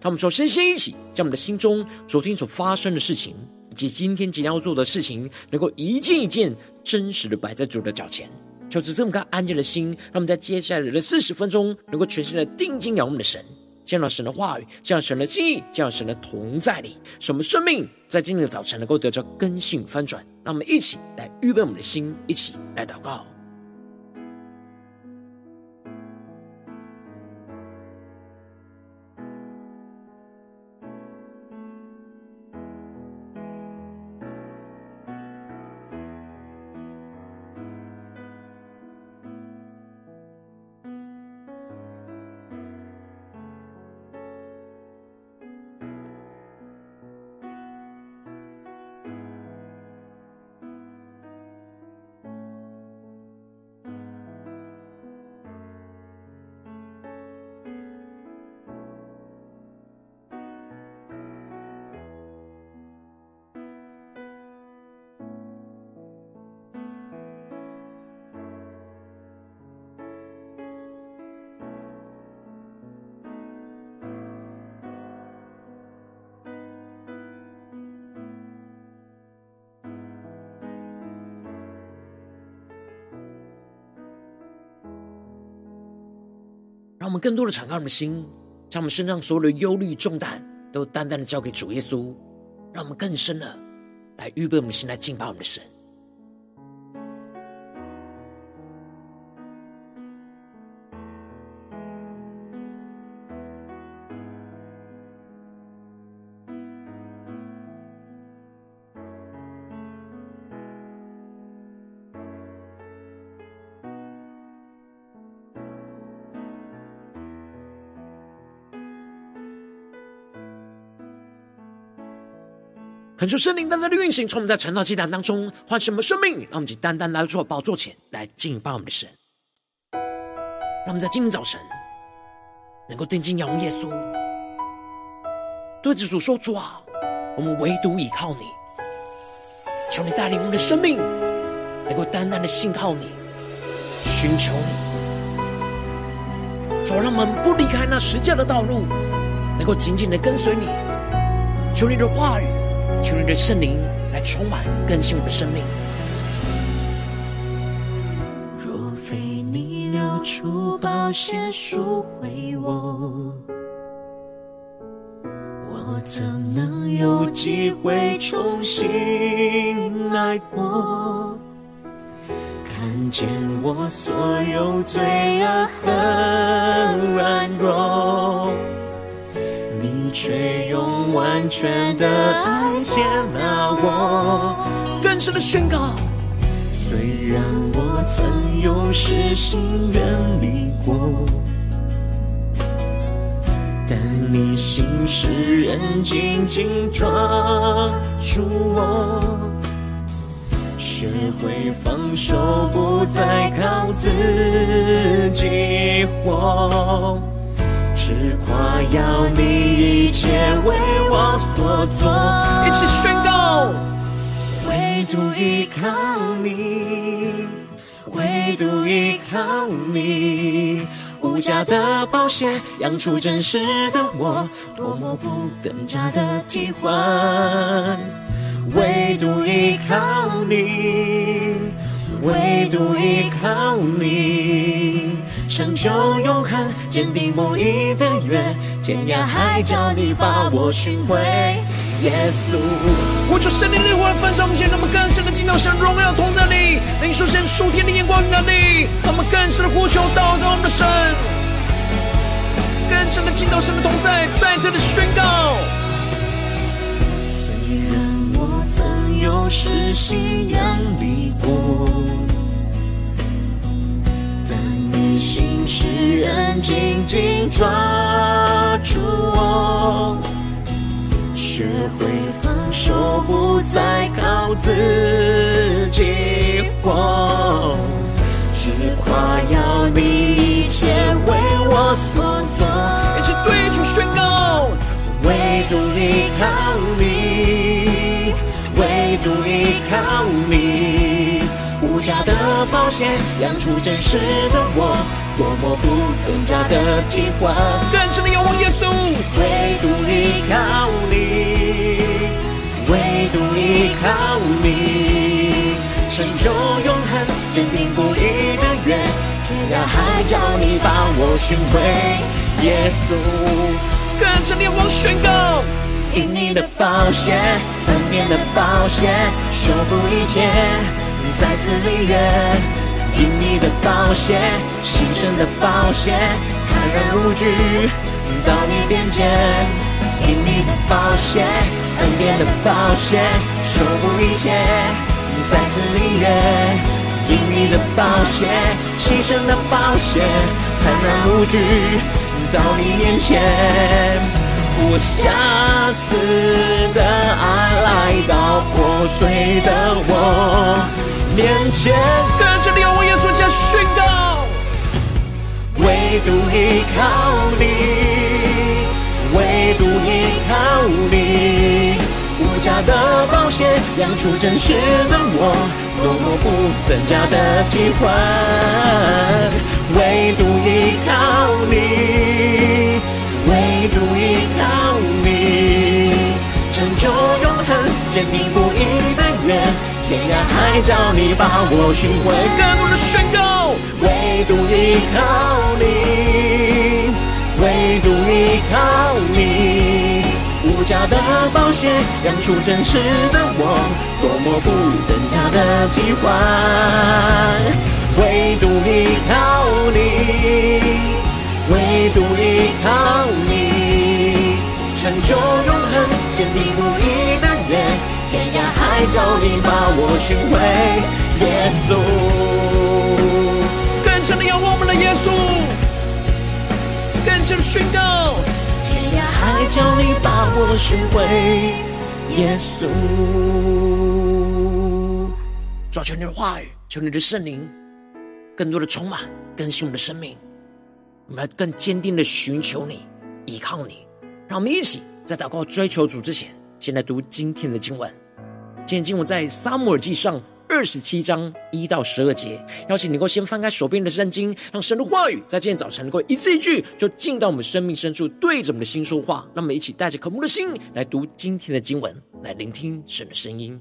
让我们首先先一起将我们的心中昨天所发生的事情，以及今天即将要做的事情，能够一件一件真实的摆在主的脚前，求主这么个安静的心，让我们在接下来的四十分钟，能够全心的定睛仰望我们的神。见到神的话语，见到神的记忆，见到神的同在里，使我们生命在今天的早晨能够得到更新翻转。让我们一起来预备我们的心，一起来祷告。让我们更多的敞开我们的心，将我们身上所有的忧虑重担都淡淡的交给主耶稣，让我们更深的来预备我们的心，来敬拜我们的神。恳求圣灵单单的运行，从我们在晨祷祭坛当中唤醒我们生命，让我们就单单来到宝座前来敬拜我们的神。让我们在今天早晨能够定睛仰望耶稣，对着主说：“主啊，我们唯独倚靠你，求你带领我们的生命能够单单的信靠你，寻求你。主，让我们不离开那十架的道路，能够紧紧的跟随你。求你的话语。”求你的圣灵来充满更新我的生命。若非你流出宝血赎回我，我怎能有机会重新来过？看见我所有罪恶和软弱，却用完全的爱。接纳我，更深的宣告。虽然我曾有失心远离过，但你心使人紧紧抓住我，学会放手，不再靠自己活。只夸耀你一切为我所做，一起宣告，唯独依靠你，唯独依靠你，无价的保险养出真实的我，多么不等价的替换，唯独依靠你，唯独依靠你。成就永恒，坚定不移的约，天涯海角你把我寻回，耶稣。呼求圣灵烈火焚烧我们，让我们更深的敬到神荣耀同在里，领受神属天的眼光与能力，让我们更深的呼求祷告我们的神，更深的敬到神的同在，在这里宣告。虽然我曾有失信仰离过。心使人紧紧抓住我，学会放手，不再靠自己活，只夸耀你一切为我所做。一起对主宣告，唯独依靠你，唯独依靠你，无价的宝血养出真实的我。多么不更加的替换，更深的仰望耶稣，唯独依靠你，唯独依靠你，成就永恒，坚定不移的约，天涯海角你把我寻回，耶稣，更深的仰望宣告，因你的宝血，恩典的宝血，守护一切，再次立约。因你的宝血，牺牲的宝血，坦然无惧到你面前。因你的宝血，恩典的宝血，守护一切，再次立约。因你的宝血，牺牲的宝血，坦然无惧到你面前。我下次的爱来到破碎的我。面前，跟着你，我耶稣下宣告，唯独依靠你，唯独依靠你，无价的宝血养出真实的我，多么不等价的替换，唯独依靠你，唯独依靠你，成就永恒，坚定不移的约。天涯海角，你把我寻回，更多的宣告，唯独依靠你，唯独依靠你，无价的宝血养出真实的我，多么不等价的替换，唯独依靠你，唯独依靠你，成就永恒，坚定不移的约。天涯海角，你把我寻回，耶稣。更深的仰望我们的耶稣，更深的宣告。天涯海角，你把我寻回，耶稣。主啊，求你的话语，求你的圣灵，更多的充满更新我们的生命。我们要更坚定的寻求你，依靠你。让我们一起在祷告追求主之前。先来读今天的经文。今天经文在撒母耳记上二十七章一到十二节。邀请你能够先翻开手边的圣经，让神的话语在今天早晨能够一字一句，就进到我们生命深处，对着我们的心说话。让我们一起带着渴慕的心来读今天的经文，来聆听神的声音。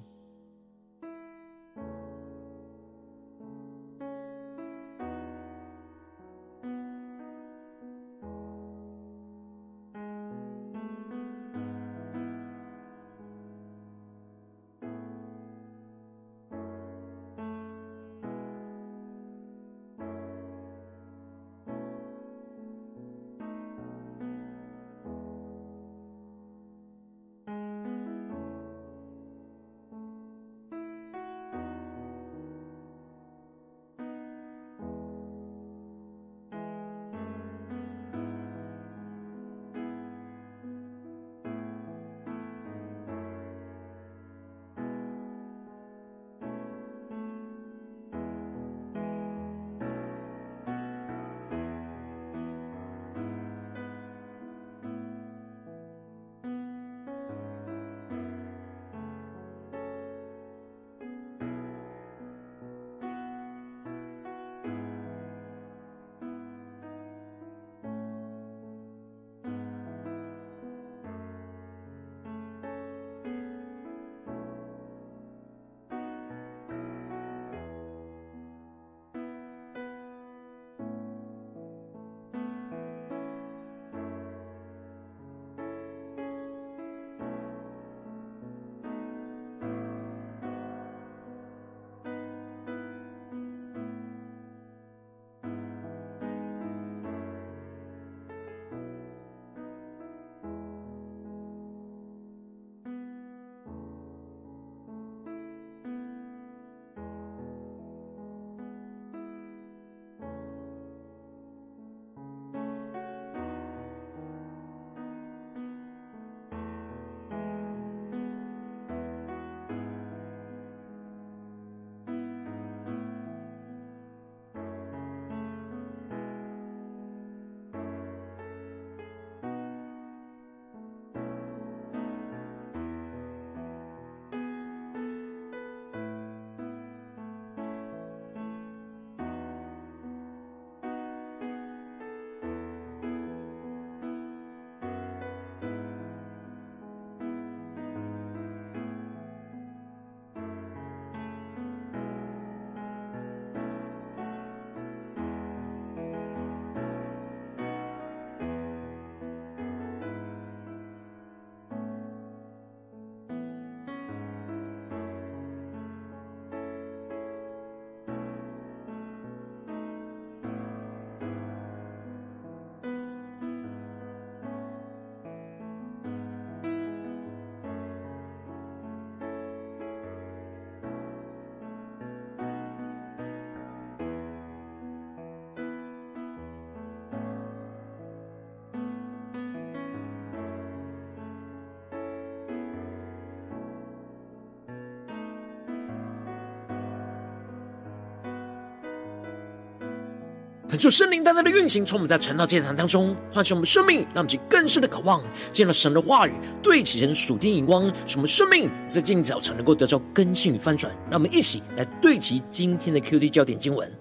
恳求圣灵单单的运行，从我们在晨祷祭坛当中唤醒我们生命，让我们去更深的渴望见到神的话语，对齐神属天眼光，使我们生命在今早晨能够得到更新与翻转。让我们一起来对齐今天的 QD 焦点经文，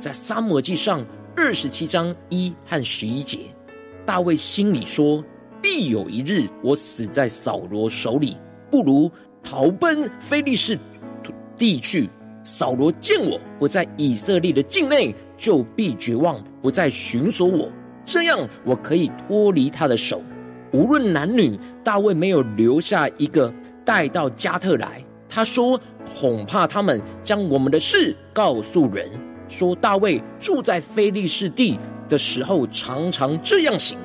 在撒母记上二十七章一和十一节，大卫心里说：必有一日我死在扫罗手里，不如逃奔非利士地去。扫罗见我不在以色列的境内，就必绝望，不再寻索我。这样，我可以脱离他的手。无论男女，大卫没有留下一个带到加特来。他说：“恐怕他们将我们的事告诉人，说大卫住在非利士地的时候，常常这样行。”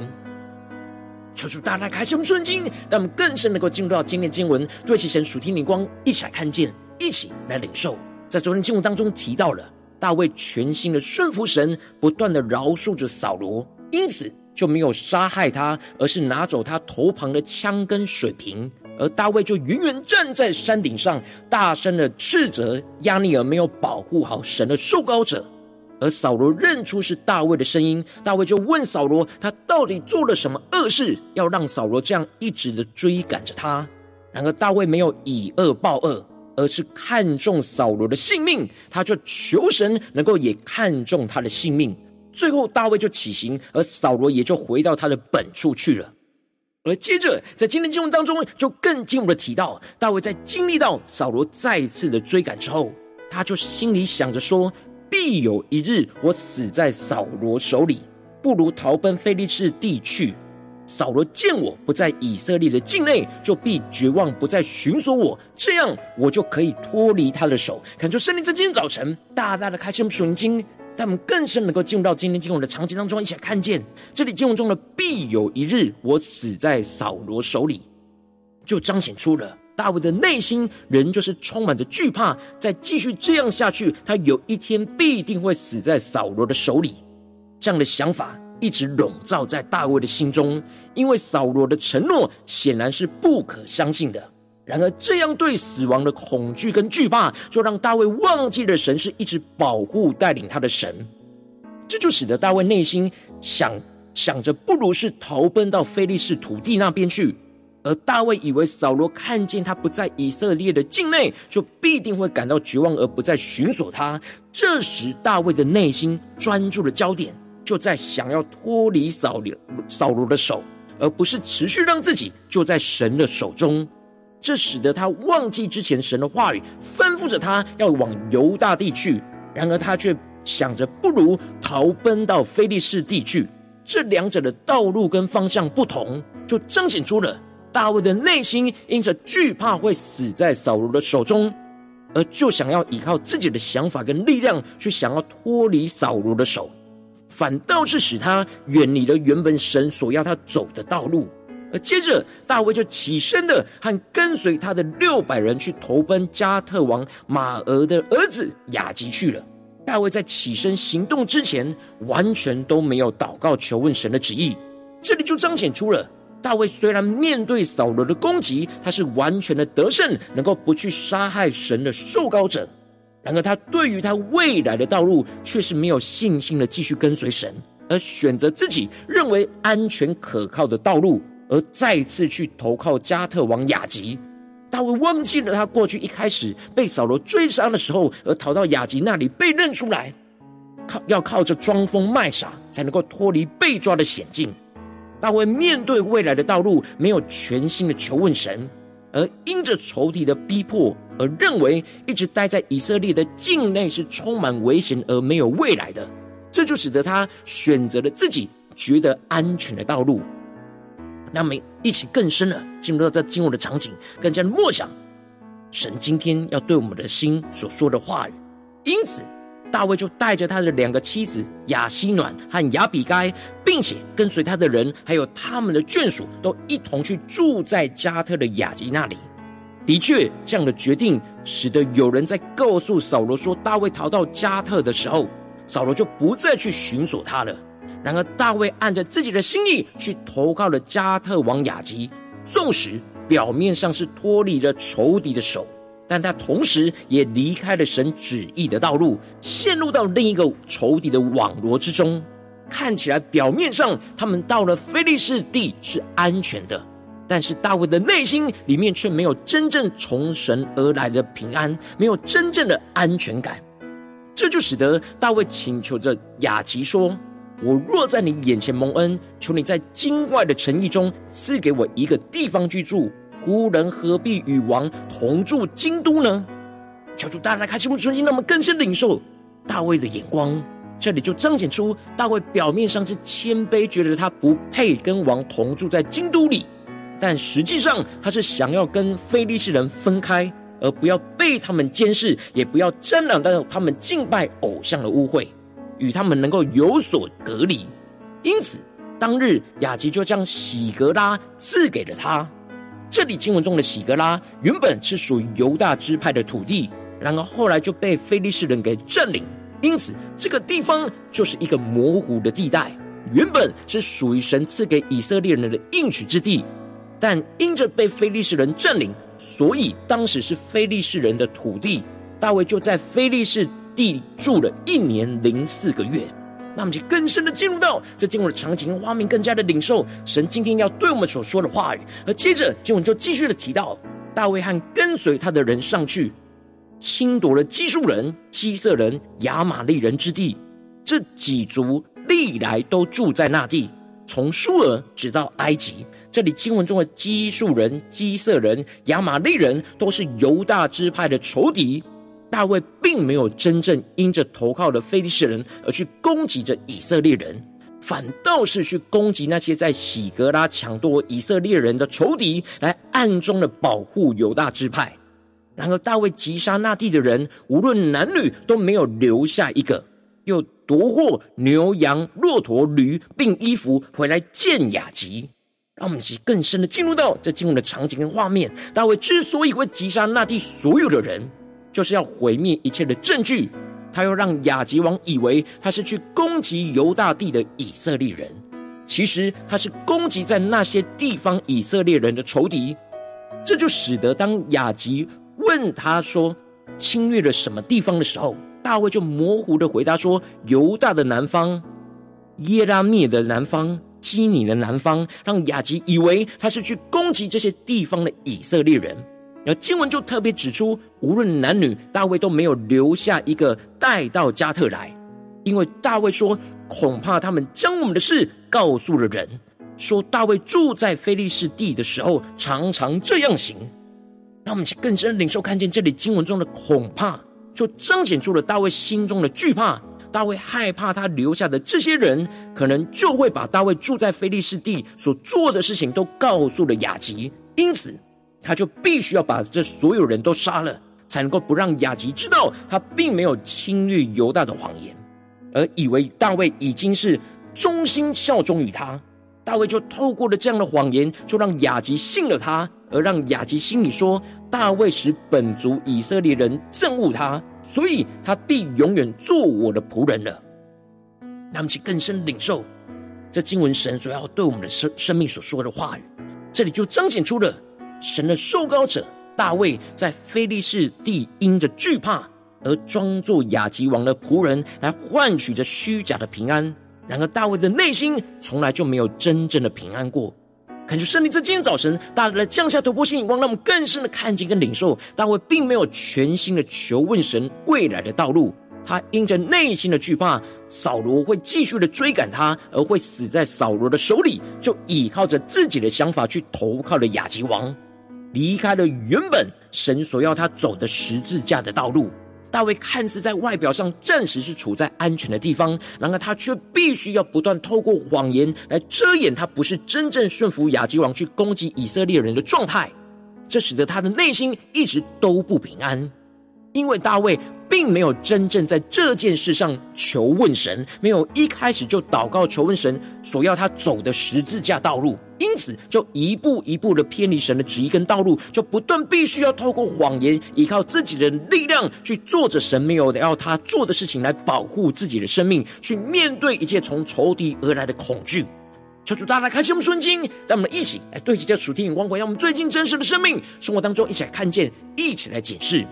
求主大大开启我们顺经，让我们更深能够进入到今天的经文，对其神属天灵光，一起来看见，一起来领受。在昨天经文当中提到了大卫全心的顺服神，不断的饶恕着扫罗，因此就没有杀害他，而是拿走他头旁的枪跟水瓶。而大卫就远远站在山顶上，大声的斥责亚尼尔没有保护好神的受膏者。而扫罗认出是大卫的声音，大卫就问扫罗，他到底做了什么恶事，要让扫罗这样一直的追赶着他？然而大卫没有以恶报恶。而是看重扫罗的性命，他就求神能够也看重他的性命。最后大卫就起行，而扫罗也就回到他的本处去了。而接着在今天经文当中，就更进一步的提到，大卫在经历到扫罗再次的追赶之后，他就心里想着说：必有一日我死在扫罗手里，不如逃奔非利士地去。扫罗见我不在以色列的境内，就必绝望，不再寻索我，这样我就可以脱离他的手。恳求圣灵在今天早晨大大的开启我们属灵经，让我们更深能够进入到今天经文的场景当中，一起来看见这里经文中的“必有一日我死在扫罗手里”，就彰显出了大卫的内心仍旧是充满着惧怕，再继续这样下去，他有一天必定会死在扫罗的手里。这样的想法。一直笼罩在大卫的心中，因为扫罗的承诺显然是不可相信的。然而，这样对死亡的恐惧跟惧怕，就让大卫忘记了神是一直保护带领他的神。这就使得大卫内心想想着，不如是逃奔到非利士土地那边去。而大卫以为扫罗看见他不在以色列的境内，就必定会感到绝望，而不再寻索他。这时，大卫的内心专注的焦点。就在想要脱离扫罗扫罗的手，而不是持续让自己就在神的手中。这使得他忘记之前神的话语吩咐着他要往犹大地去，然而他却想着不如逃奔到非利士地去。这两者的道路跟方向不同，就彰显出了大卫的内心因着惧怕会死在扫罗的手中，而就想要依靠自己的想法跟力量去想要脱离扫罗的手。反倒是使他远离了原本神所要他走的道路，而接着大卫就起身的和跟随他的六百人去投奔加特王马俄的儿子亚吉去了。大卫在起身行动之前，完全都没有祷告求问神的旨意。这里就彰显出了大卫虽然面对扫罗的攻击，他是完全的得胜，能够不去杀害神的受膏者。然而，他对于他未来的道路却是没有信心的，继续跟随神，而选择自己认为安全可靠的道路，而再次去投靠加特王亚吉。大卫忘记了他过去一开始被扫罗追杀的时候，而逃到亚吉那里被认出来，靠要靠着装疯卖傻才能够脱离被抓的险境。大卫面对未来的道路，没有全心的求问神。而因着仇敌的逼迫，而认为一直待在以色列的境内是充满危险而没有未来的，这就使得他选择了自己觉得安全的道路。那么，一起更深的进入到这经文的场景，更加的默想神今天要对我们的心所说的话语。因此。大卫就带着他的两个妻子亚希暖和亚比该，并且跟随他的人，还有他们的眷属，都一同去住在加特的雅吉那里。的确，这样的决定使得有人在告诉扫罗说大卫逃到加特的时候，扫罗就不再去寻索他了。然而，大卫按着自己的心意去投靠了加特王雅吉，纵使表面上是脱离了仇敌的手。但他同时也离开了神旨意的道路，陷入到另一个仇敌的网罗之中。看起来表面上他们到了非利士地是安全的，但是大卫的内心里面却没有真正从神而来的平安，没有真正的安全感。这就使得大卫请求着雅琪说：“我若在你眼前蒙恩，求你在境外的诚意中赐给我一个地方居住。孤人何必与王同住京都呢？”求主大家开启我们的心，让我们更深领受大卫的眼光。这里就彰显出大卫表面上是谦卑，觉得他不配跟王同住在京都里，但实际上他是想要跟非利士人分开。而不要被他们监视，也不要沾染到他们敬拜偶像的污秽，与他们能够有所隔离。因此，当日亚吉就将喜格拉赐给了他。这里经文中的喜格拉原本是属于犹大支派的土地，然而后来就被非利士人给占领，因此这个地方就是一个模糊的地带。原本是属于神赐给以色列人的应许之地，但因着被非利士人占领。所以当时是非利士人的土地，大卫就在非利士地住了一年零四个月。那我们就更深的进入到这经文的场景和画面，更加的领受神今天要对我们所说的话语。而接着经文就继续的提到，大卫和跟随他的人上去，侵夺了基述人、基色人、亚玛利人之地。这几族历来都住在那地，从舒尔直到埃及。这里经文中的基述人、基色人、亚玛利人都是犹大支派的仇敌。大卫并没有真正因着投靠的非利士人而去攻击着以色列人，反倒是去攻击那些在喜革拉抢夺以色列人的仇敌，来暗中的保护犹大支派。然而大卫击杀那地的人，无论男女都没有留下一个，又夺获牛羊、骆驼、驴，并衣服回来见雅吉。让我们一起更深的进入到这进入的场景跟画面。大卫之所以会击杀那地所有的人，就是要毁灭一切的证据。他要让亚吉王以为他是去攻击犹大地的以色列人，其实他是攻击在那些地方以色列人的仇敌。这就使得当亚吉问他说侵略了什么地方的时候，大卫就模糊的回答说：犹大的南方，耶拉密的南方。基尼的南方，让亚吉以为他是去攻击这些地方的以色列人。而经文就特别指出，无论男女，大卫都没有留下一个带到加特来，因为大卫说，恐怕他们将我们的事告诉了人，说大卫住在非利士地的时候，常常这样行。让我们去更深领受，看见这里经文中的恐怕，就彰显出了大卫心中的惧怕。大卫害怕他留下的这些人，可能就会把大卫住在非利士地所做的事情都告诉了雅吉，因此他就必须要把这所有人都杀了，才能够不让雅吉知道他并没有侵略犹大的谎言，而以为大卫已经是忠心效忠于他。大卫就透过了这样的谎言，就让雅吉信了他，而让雅吉心里说：大卫使本族以色列人憎恶他。所以他必永远做我的仆人了。那么，请更深领受这经文神所要对我们的生生命所说的话语。这里就彰显出了神的受膏者大卫在非利士地因着惧怕而装作亚吉王的仆人，来换取着虚假的平安。然而，大卫的内心从来就没有真正的平安过。感谢圣灵在今天早晨，大大的降下突破性眼光，让我们更深的看见跟领受。大卫并没有全心的求问神未来的道路，他因着内心的惧怕，扫罗会继续的追赶他，而会死在扫罗的手里，就倚靠着自己的想法去投靠了亚吉王，离开了原本神所要他走的十字架的道路。大卫看似在外表上暂时是处在安全的地方，然而他却必须要不断透过谎言来遮掩他不是真正顺服亚基王去攻击以色列人的状态，这使得他的内心一直都不平安，因为大卫。并没有真正在这件事上求问神，没有一开始就祷告求问神所要他走的十字架道路，因此就一步一步的偏离神的旨意跟道路，就不断必须要透过谎言，依靠自己的力量去做着神没有要他做的事情，来保护自己的生命，去面对一切从仇敌而来的恐惧。求主大大开启我们顺经，让我们一起来对齐这属天眼光，让我们最近真实的生命生活当中一起来看见，一起来解释。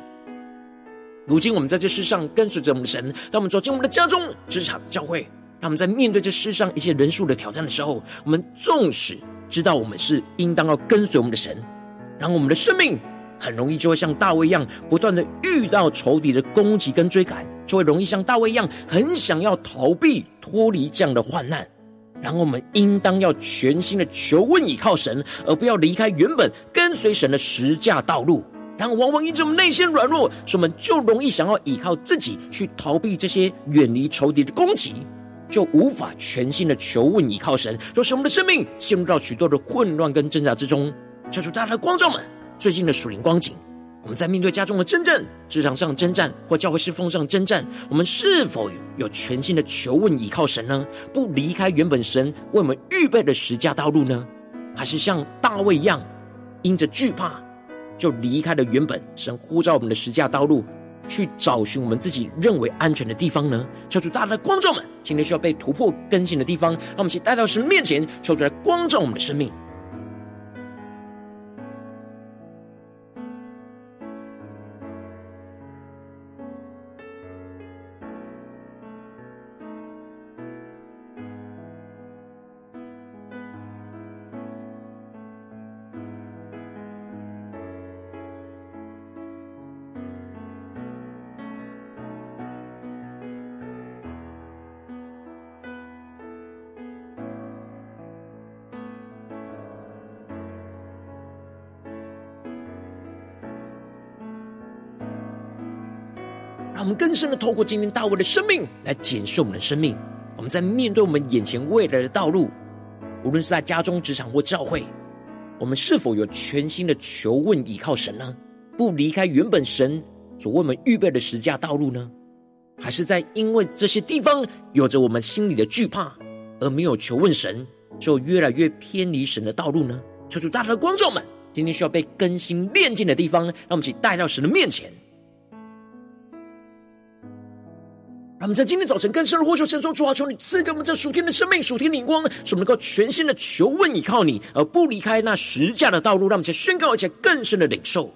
如今我们在这世上跟随着我们的神，当我们走进我们的家中、职场、教会，当我们在面对这世上一些人数的挑战的时候，我们纵使知道我们是应当要跟随我们的神，然后我们的生命很容易就会像大卫一样，不断的遇到仇敌的攻击跟追赶，就会容易像大卫一样，很想要逃避脱离这样的患难。然后我们应当要全心的求问倚靠神，而不要离开原本跟随神的十架道路。然后往往因着我们内心软弱，所以我们就容易想要依靠自己去逃避这些远离仇敌的攻击，就无法全心的求问倚靠神，就使我们的生命陷入到许多的混乱跟挣扎之中。求主大家的光照们，最近的属灵光景，我们在面对家中的征战、职场上征战或教会侍奉上征战，我们是否有全心的求问倚靠神呢？不离开原本神为我们预备的十架道路呢？还是像大卫一样，因着惧怕？就离开了原本神呼召我们的十架道路，去找寻我们自己认为安全的地方呢？求主大大的光照们，今天需要被突破更新的地方，让我们一起带到神面前，求主来光照我们的生命。更深的透过今天大卫的生命来检视我们的生命。我们在面对我们眼前未来的道路，无论是在家中、职场或教会，我们是否有全新的求问倚靠神呢？不离开原本神所为我们预备的十架道路呢？还是在因为这些地方有着我们心里的惧怕，而没有求问神，就越来越偏离神的道路呢？求主大大的观众们，今天需要被更新炼净的地方，让我们一起带到神的面前。让我们在今天早晨更深的呼求神说：“主啊，求你赐给我们这属天的生命、属天的灵光，使我们能够全新的求问、倚靠你，而不离开那十架的道路。让我们在宣告，而且更深的领受。”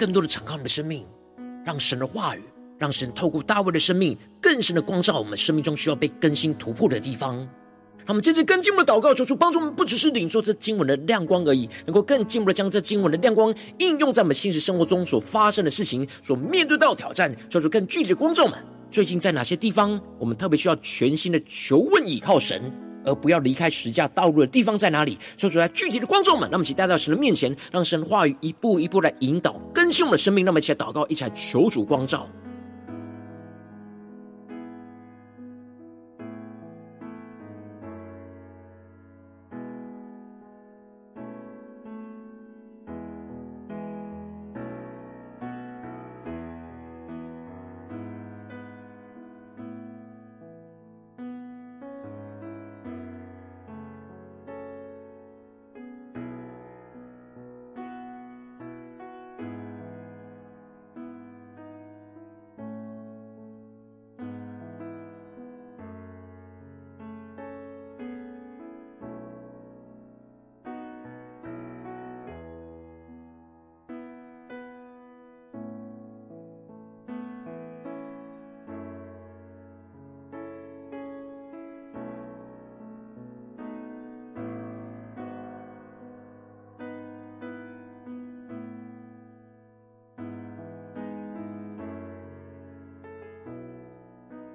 更多的敞开我们的生命，让神的话语，让神透过大卫的生命，更深的光照我们生命中需要被更新突破的地方。让我们接着更进一步的祷告，求主帮助我们，不只是领受这经文的亮光而已，能够更进一步的将这经文的亮光应用在我们现实生活中所发生的事情，所面对到的挑战，求主更具体的光照们，最近在哪些地方，我们特别需要全新的求问倚靠神？而不要离开十架道路的地方在哪里？说出来具体的观众们，那么请带到神的面前，让神话语一步一步来引导更新我们的生命。那么一起来祷告，一起来求主光照。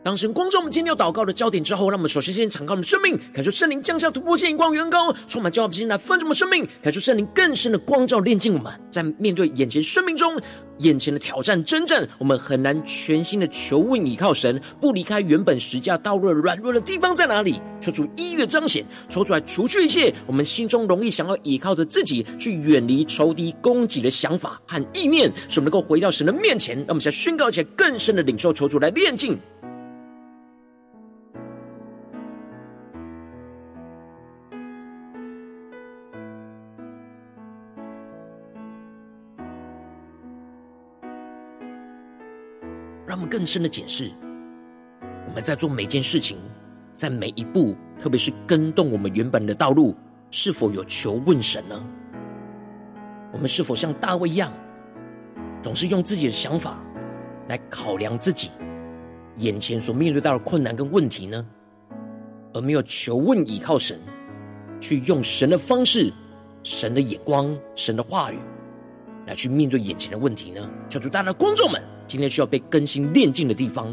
当神光照我们今天要祷告的焦点之后，让我们首先先敞开我们的生命，感受圣灵降下突破性眼光、远高，充满教导心来分盛我们生命，感受圣灵更深的光照炼净我们。在面对眼前生命中眼前的挑战征战，我们很难全心的求问倚靠神，不离开原本十架道路的软弱的地方在哪里？求主一一的彰显，抽出来除去一切我们心中容易想要倚靠着自己去远离仇敌攻击的想法和意念，使我们能够回到神的面前。让我们先宣告一些更深的领受，求主来炼净。更深的解释，我们在做每件事情，在每一步，特别是跟动我们原本的道路，是否有求问神呢？我们是否像大卫一样，总是用自己的想法来考量自己眼前所面对到的困难跟问题呢？而没有求问倚靠神，去用神的方式、神的眼光、神的话语来去面对眼前的问题呢？求主大家的观众们。今天需要被更新炼净的地方，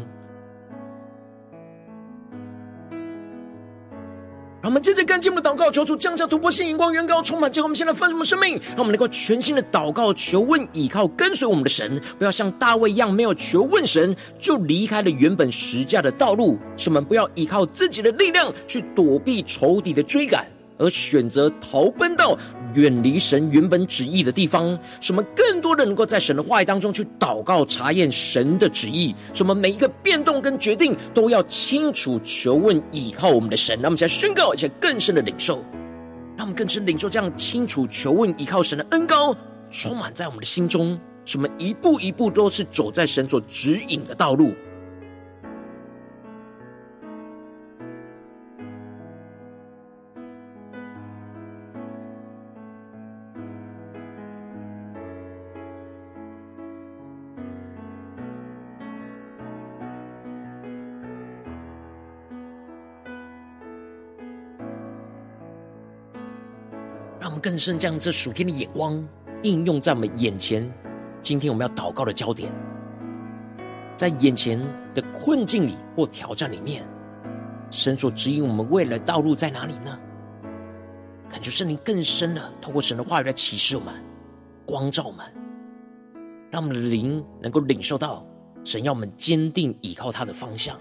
让我们接着跟进我们的祷告，求主降下突破性眼光，远高充满，结果我们现在分什么生命，让我们能够全新的祷告、求问、倚靠、跟随我们的神，不要像大卫一样，没有求问神就离开了原本实价的道路，使我们不要依靠自己的力量去躲避仇敌的追赶。而选择逃奔到远离神原本旨意的地方，什么更多的能够在神的话语当中去祷告、查验神的旨意。什么每一个变动跟决定都要清楚求问、倚靠我们的神。让我们现在宣告一些更深的领受，让我们更深领受这样清楚求问、倚靠神的恩膏，充满在我们的心中。什么一步一步都是走在神所指引的道路。更深将这属天的眼光应用在我们眼前。今天我们要祷告的焦点，在眼前的困境里或挑战里面，神所指引我们未来的道路在哪里呢？感觉圣灵更深的透过神的话语来启示我们、光照我们，让我们的灵能够领受到神要我们坚定倚靠他的方向。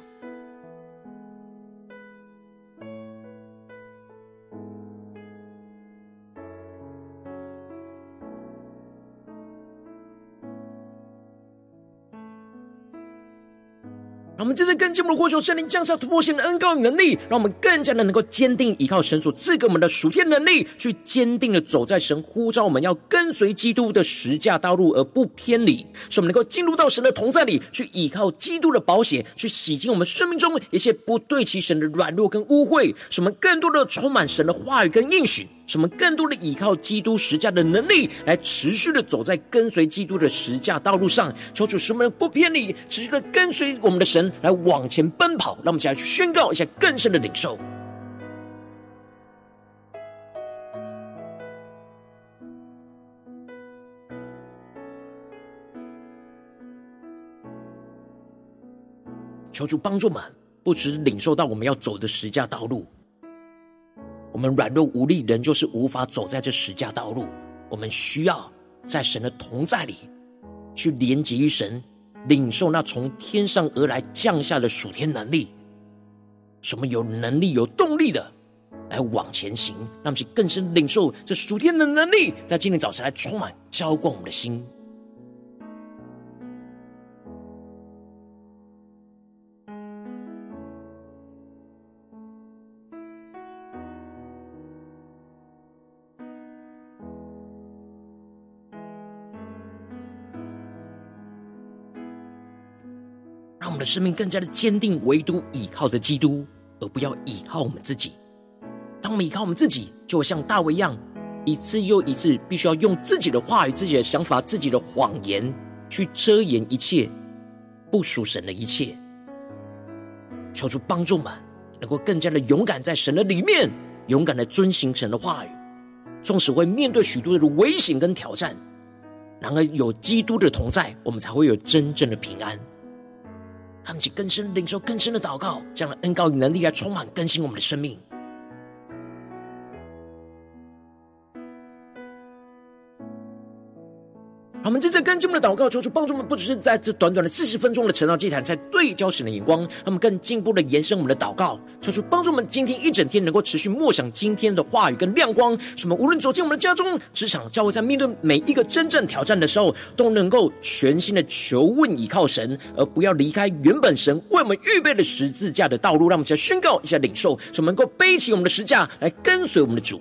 们这次更进一步的呼求圣灵降下突破性的恩膏与能力，让我们更加的能够坚定依靠神所赐给我们的属天能力，去坚定的走在神呼召我们要跟随基督的十架道路而不偏离，使我们能够进入到神的同在里，去依靠基督的保险，去洗净我们生命中一些不对齐神的软弱跟污秽，使我们更多的充满神的话语跟应许。什么更多的依靠基督十架的能力，来持续的走在跟随基督的十架道路上，求主使我们不偏离，持续的跟随我们的神来往前奔跑。让我们一起来去宣告一下更深的领受，求主帮助我们，不只领受到我们要走的十架道路。我们软弱无力，仍旧是无法走在这十架道路。我们需要在神的同在里，去连接于神，领受那从天上而来降下的属天能力。什么有能力、有动力的来往前行，让我们去更深领受这属天的能力，在今天早晨来充满浇灌我们的心。生命更加的坚定，唯独倚靠着基督，而不要倚靠我们自己。当我们倚靠我们自己，就会像大卫一样，一次又一次，必须要用自己的话语、自己的想法、自己的谎言去遮掩一切不属神的一切。求主帮助们，能够更加的勇敢在神的里面，勇敢的遵行神的话语。纵使会面对许多的危险跟挑战，然而有基督的同在，我们才会有真正的平安。让我们起更深领受更深的祷告，这样的恩膏与能力来充满更新我们的生命。我们正在跟进我们的祷告，求主帮助我们，不只是在这短短的四十分钟的晨祷祭坛，在对焦神的眼光，让我们更进一步的延伸我们的祷告，求主帮助我们，今天一整天能够持续默想今天的话语跟亮光，使我们无论走进我们的家中、职场、教会，在面对每一个真正挑战的时候，都能够全新的求问倚靠神，而不要离开原本神为我们预备的十字架的道路。让我们一起来宣告，一起来领受，使我们能够背起我们的十字架来跟随我们的主。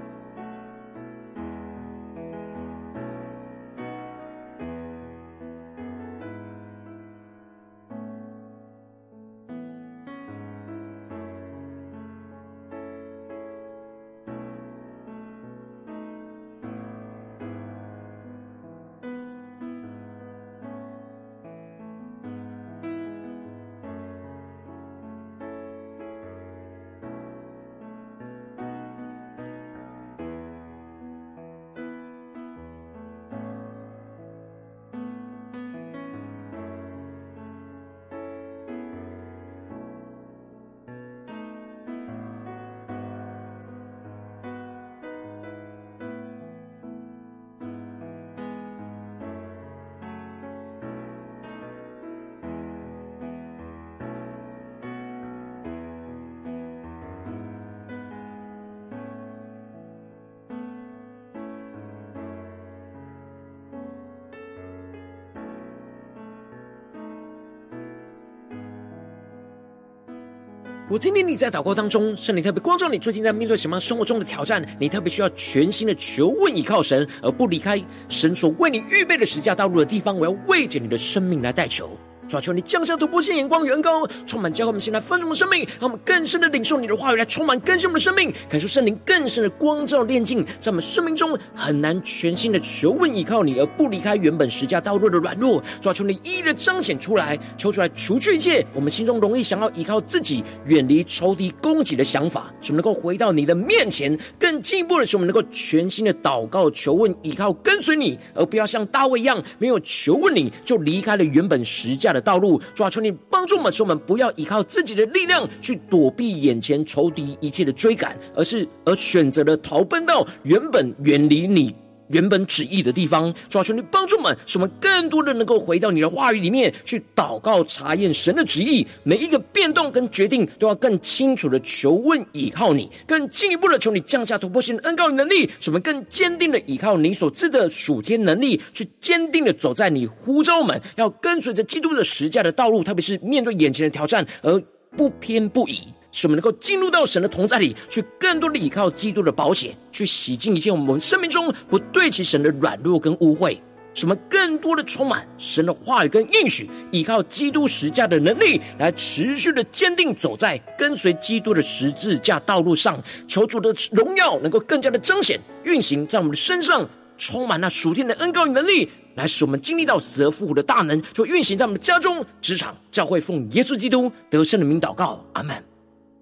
我今天你在祷告当中，圣灵特别光照你，最近在面对什么生活中的挑战？你特别需要全新的求问倚靠神，而不离开神所为你预备的十字架道路的地方。我要为着你的生命来代求。主求你降下突破性眼光，远高充满教会我们现在丰盛的生命，让我们更深的领受你的话语，来充满更新我们的生命，感受圣灵更深的光照炼净，在我们生命中很难全心的求问依靠你，而不离开原本十架道路的软弱。主求你一一的彰显出来，求出来除去一切我们心中容易想要依靠自己，远离仇敌攻击的想法，使我们能够回到你的面前。更进一步的是，我们能够全心的祷告、求问、依靠、跟随你，而不要像大卫一样，没有求问你就离开了原本十架的。道路，主啊，求你帮助我们，使我们不要依靠自己的力量去躲避眼前仇敌一切的追赶，而是而选择了逃奔到原本远离你原本旨意的地方。主啊，求你帮助我们，使我们更多的能够回到你的话语里面去祷告、查验神的旨意。每一个变动跟决定，都要更清楚的求问、倚靠你。更进一步的，求你降下突破性的恩膏与能力，使我们更坚定的倚靠你所赐的属天能力，去坚定的走在你呼召我们要跟随着基督的十架的道路。特别是面对眼前的挑战，而不偏不倚。使我们能够进入到神的同在里，去更多的依靠基督的宝血，去洗净一切我们生命中不对齐神的软弱跟污秽。使我们更多的充满神的话语跟应许，依靠基督十架的能力，来持续的坚定走在跟随基督的十字架道路上。求主的荣耀能够更加的彰显运行在我们的身上，充满那属天的恩膏与能力，来使我们经历到死而复活的大能，就运行在我们的家中、职场、教会，奉耶稣基督得胜的名祷告，阿门。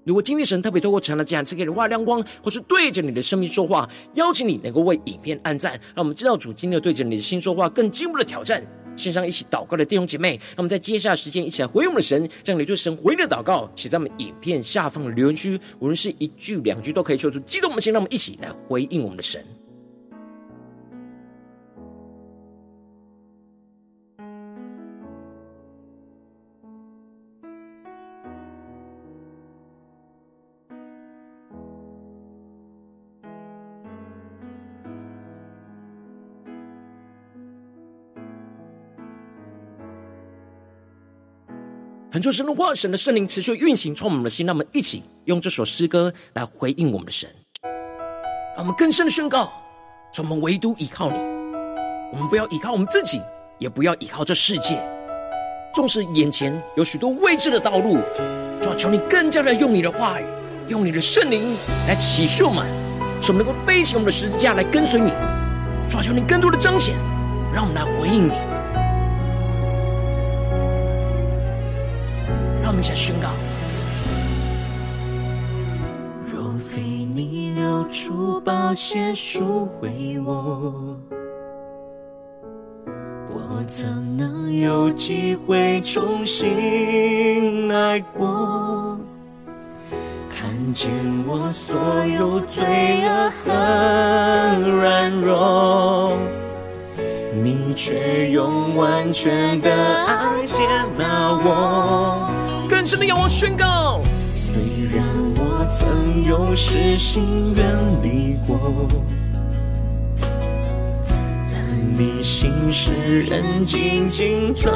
如果今天神特别透过传道这样赐给你话亮光，或是对着你的生命说话，邀请你能够为影片按赞，让我们知道主今天对着你的心说话，更进一步的挑战。线上一起祷告的弟兄姐妹，让我们在接下来时间一起来回应我们的神，将你对神回应的祷告写在我们影片下方的留言区，无论是一句两句都可以说出激动我们的心，让我们一起来回应我们的神。恳求神的话，神的圣灵持续运行，充满我们的心。让我们一起用这首诗歌来回应我们的神，让我们更深的宣告：说我们唯独依靠你，我们不要依靠我们自己，也不要依靠这世界。纵使眼前有许多未知的道路，主啊，求你更加的用你的话语，用你的圣灵来启示我们，使我们能够背起我们的十字架来跟随你。主啊，求你更多的彰显，让我们来回应你。们起来宣告：若非你流出宝血赎回我，我怎能有机会重新来过？看见我所有罪恶和软弱，你却用完全的爱接纳我。更深的仰望宣告，虽然我曾有失心远离过。你心事仍紧紧抓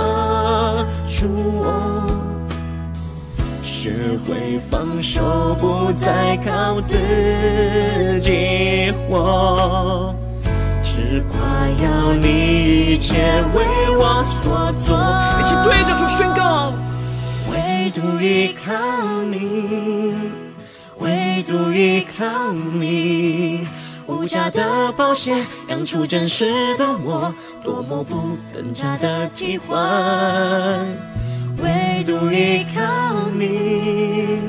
住我，学会放手，不再靠自己活，只夸要你一切为我所做。一起对着主宣告，唯独依靠你，唯独依靠你。无价的宝血养出真实的我，多么不等价的替换。唯独依靠你，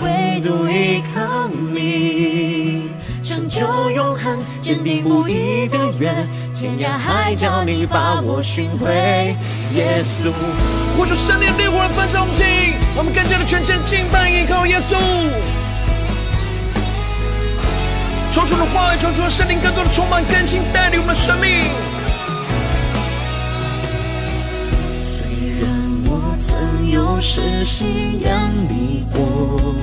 唯独依靠你，就永恒，坚定不移的约，天涯海角你把我寻回。耶稣，呼出圣灵灵火焚烧我们，我们更加的全心敬拜依靠耶稣。求主的话语，求主的圣灵更多的充满更新，带领我们的生命。虽然我曾有失心远离过，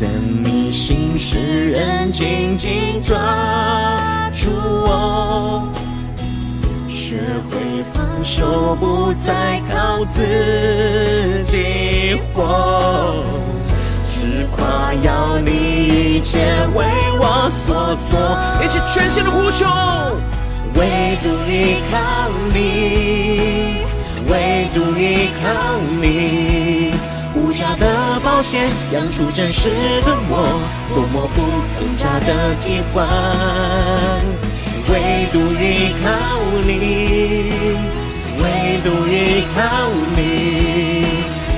但你心事人紧紧抓住我，学会放手，不再靠自己活。只夸耀你一切为我所做，一起全心的呼求，唯独依靠你，唯独依靠你，无价的保险养出真实的我，多么不等价的替换，唯独依靠你，唯独依靠你。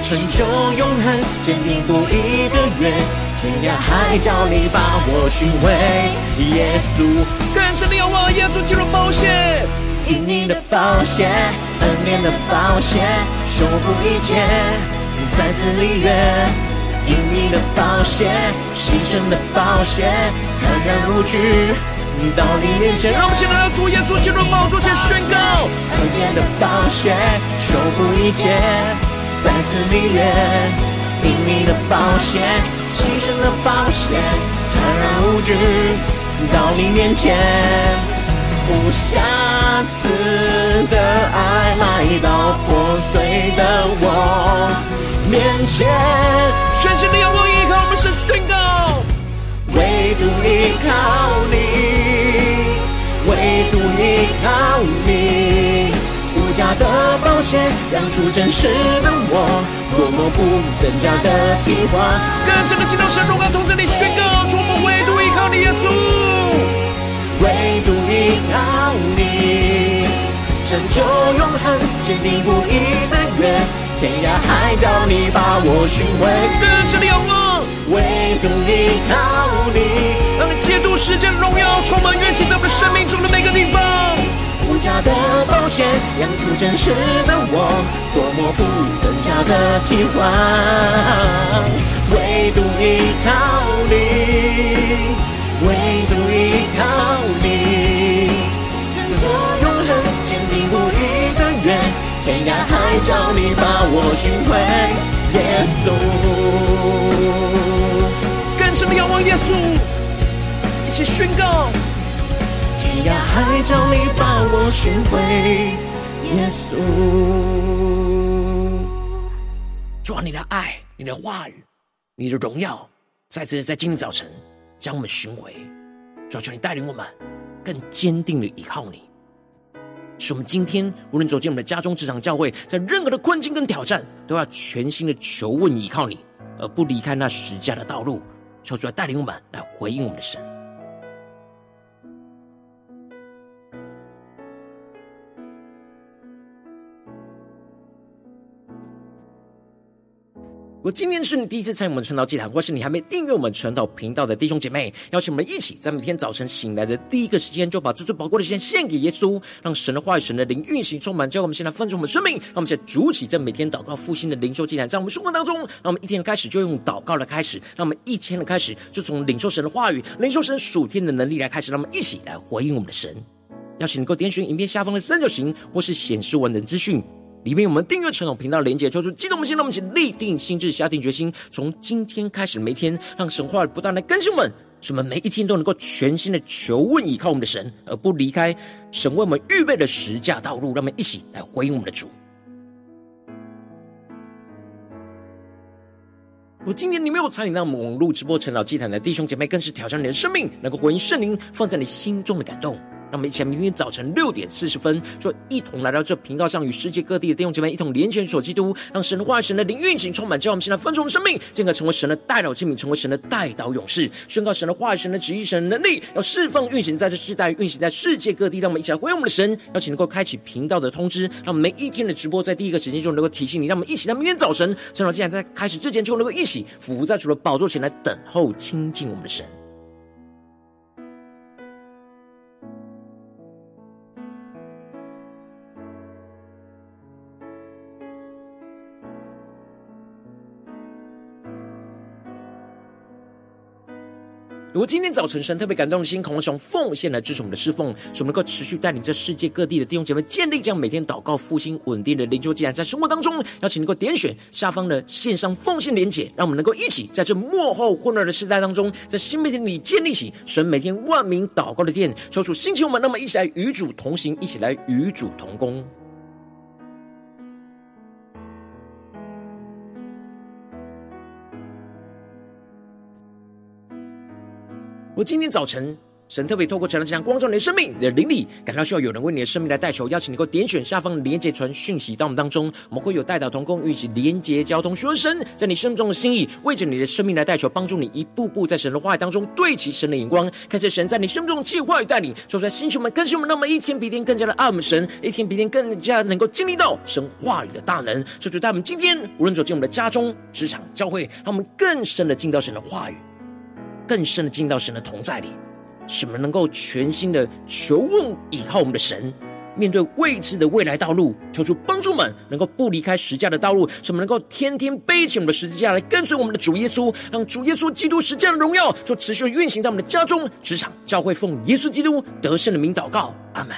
成就永恒，坚定不移的约，天涯海角你把我寻回。耶稣，更深的仰望，耶稣基督宝血，因你的宝血，恩典的宝血，守护一切，再次立约。因你的宝血，牺牲的宝血，坦然无惧到你面前。让我们起来，让主耶稣基督宝座前宣告，恩典的宝血，守护一切。再次立约，因你的宝血，牺牲的宝血，坦然无惧到你面前，无瑕疵的爱来到破碎的我面前。全新的阳光，依靠我们神宣告，唯独依靠你，唯独依靠你。无价的宝血养出真实的我，多么不等价的替换。更深的敬拜神，荣耀同在你宣告，我们唯独依靠你，耶稣，唯独依靠你，成就永恒，坚定不移的约，天涯海角你把我寻回。更深的仰望，唯独依靠你，让你解读世间荣耀，充满运行在我们生命中的每个地方。无价的保险养出真实的我，多么不等价的替换。唯独依靠你，唯独依靠你，天涯海角你把我寻回。耶稣，更深的仰望耶稣，一起宣告。天涯海角，你把我寻回，耶稣。抓你的爱、你的话语、你的荣耀，再次在今天早晨将我们寻回。求求你带领我们更坚定的依靠你，使我们今天无论走进我们的家中、职场、教会，在任何的困境跟挑战，都要全心的求问依靠你，而不离开那十架的道路。求主来带领我们来回应我们的神。如果今天是你第一次参与我们晨祷祭坛，或是你还没订阅我们晨祷频道的弟兄姐妹，邀请我们一起在每天早晨醒来的第一个时间，就把最最宝贵的时间献给耶稣，让神的话语、神的灵运行充满。叫我们现在分盛我们生命，让我们现在筑起这每天祷告复兴的灵修祭坛，在我们生活当中，让我们一天的开始就用祷告来开始，让我们一天的开始就从领受神的话语、领受神属天的能力来开始，让我们一起来回应我们的神。邀请你能够点选影片下方的三角形，或是显示文的资讯。里面我们订阅陈总频道连接，抽出激动的心，让我们一起立定心志，下定决心，从今天开始每天，让神话不断的更新我们，使我们每一天都能够全心的求问依靠我们的神，而不离开神为我们预备的十架道路。让我们一起来回应我们的主。我今天你没有参与到我们网络直播陈老祭坛的弟兄姐妹，更是挑战你的生命，能够回应圣灵放在你心中的感动。让我们一起来，明天早晨六点四十分，就一同来到这频道上，与世界各地的弟兄姐妹一同联结所基督，让神的话语、神的灵运行充满，叫我们现在分盛我们生命，进而成为神的代祷器皿，成为神的代祷勇士，宣告神的话语、神的旨意、神的能力，要释放运行在这世代，运行在世界各地。让我们一起来回应我们的神，邀请能够开启频道的通知，让我们每一天的直播在第一个时间就能够提醒你。让我们一起在明天早晨，正好既然在开始之前，就能够一起伏在主的宝座前来等候亲近我们的神。如果今天早晨神特别感动的心，渴望从奉献来支持我们的侍奉，使我们能够持续带领这世界各地的弟兄姐妹建立这样每天祷告复兴稳定的灵修祭坛，在生活当中，邀请能够点选下方的线上奉献连结，让我们能够一起在这幕后混乱的时代当中，在新媒体里建立起神每天万名祷告的殿，抽出兴起我们，那么一起来与主同行，一起来与主同工。我今天早晨，神特别透过这样这样光照你的生命，你的灵里，感到需要有人为你的生命来代求，邀请你能够点选下方的连结传讯息到我们当中，我们会有代祷同工，一起连结交通，说神在你生命中的心意，为着你的生命来代求，帮助你一步步在神的话语当中对齐神的眼光，看见神在你生命中的计划与带领，说出来，星球们更新我们，那么一天比一天更加的爱我们神，一天比一天更加能够经历到神话语的大能，说出带我们今天无论走进我们的家中、职场、教会，让我们更深的进到神的话语。更深的进到神的同在里，使我们能够全心的求问倚靠我们的神，面对未知的未来道路，求主帮助们能够不离开十字架的道路，使我们能够天天背起我们的十字架来跟随我们的主耶稣，让主耶稣基督十架的荣耀就持续运行在我们的家中、职场、教会，奉耶稣基督得胜的名祷告，阿门。